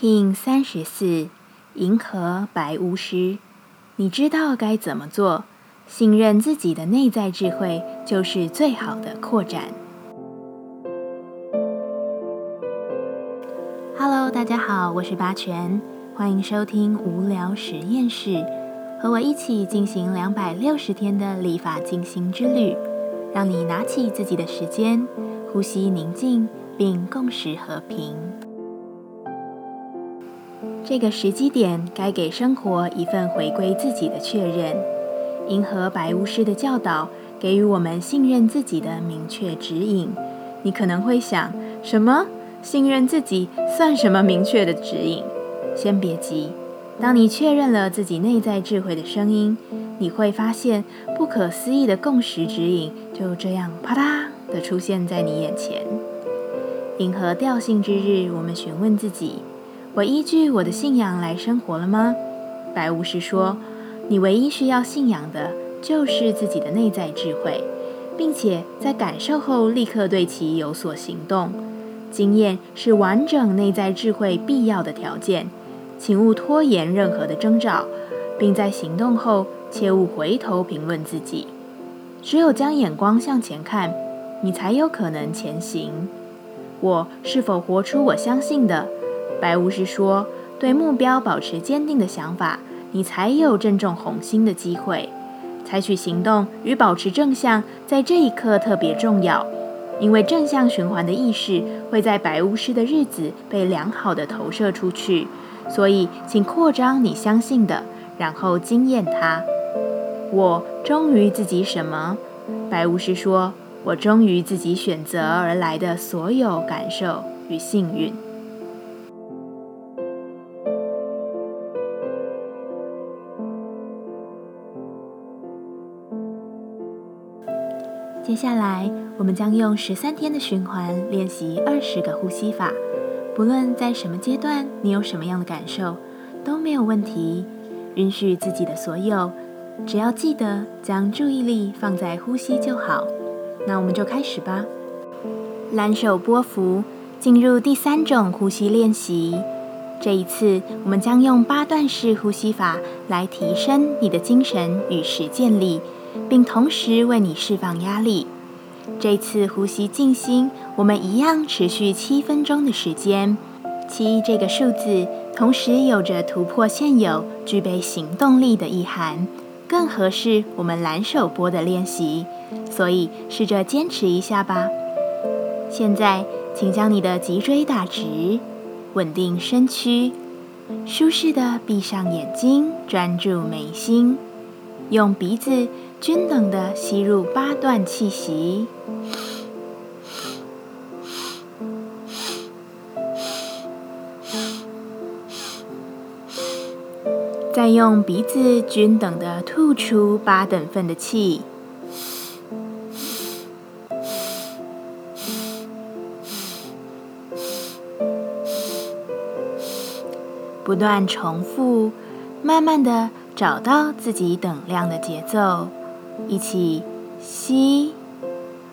King 三十四，银河白巫师，你知道该怎么做？信任自己的内在智慧，就是最好的扩展。Hello，大家好，我是八全，欢迎收听无聊实验室，和我一起进行两百六十天的立法进行之旅，让你拿起自己的时间，呼吸宁静，并共识和平。这个时机点，该给生活一份回归自己的确认。银河白巫师的教导，给予我们信任自己的明确指引。你可能会想，什么信任自己算什么明确的指引？先别急，当你确认了自己内在智慧的声音，你会发现不可思议的共识指引就这样啪嗒的出现在你眼前。银河调性之日，我们询问自己。我依据我的信仰来生活了吗？白巫师说：“你唯一需要信仰的，就是自己的内在智慧，并且在感受后立刻对其有所行动。经验是完整内在智慧必要的条件，请勿拖延任何的征兆，并在行动后切勿回头评论自己。只有将眼光向前看，你才有可能前行。我是否活出我相信的？”白巫师说：“对目标保持坚定的想法，你才有正中红心的机会。采取行动与保持正向，在这一刻特别重要，因为正向循环的意识会在白巫师的日子被良好的投射出去。所以，请扩张你相信的，然后惊艳它。我忠于自己什么？白巫师说：我忠于自己选择而来的所有感受与幸运。”接下来，我们将用十三天的循环练习二十个呼吸法。不论在什么阶段，你有什么样的感受，都没有问题。允许自己的所有，只要记得将注意力放在呼吸就好。那我们就开始吧。蓝手波幅，进入第三种呼吸练习。这一次，我们将用八段式呼吸法来提升你的精神与实践力。并同时为你释放压力。这次呼吸静心，我们一样持续七分钟的时间。七这个数字，同时有着突破现有、具备行动力的意涵，更合适我们蓝手波的练习。所以试着坚持一下吧。现在，请将你的脊椎打直，稳定身躯，舒适的闭上眼睛，专注眉心，用鼻子。均等的吸入八段气息，再用鼻子均等的吐出八等份的气，不断重复，慢慢的找到自己等量的节奏。一起吸，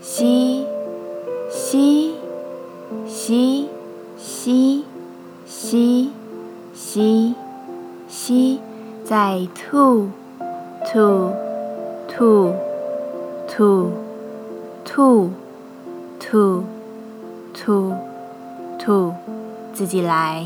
吸，吸，吸，吸，吸，吸，吸，再吐，吐，吐，吐，吐，吐，吐，吐，自己来。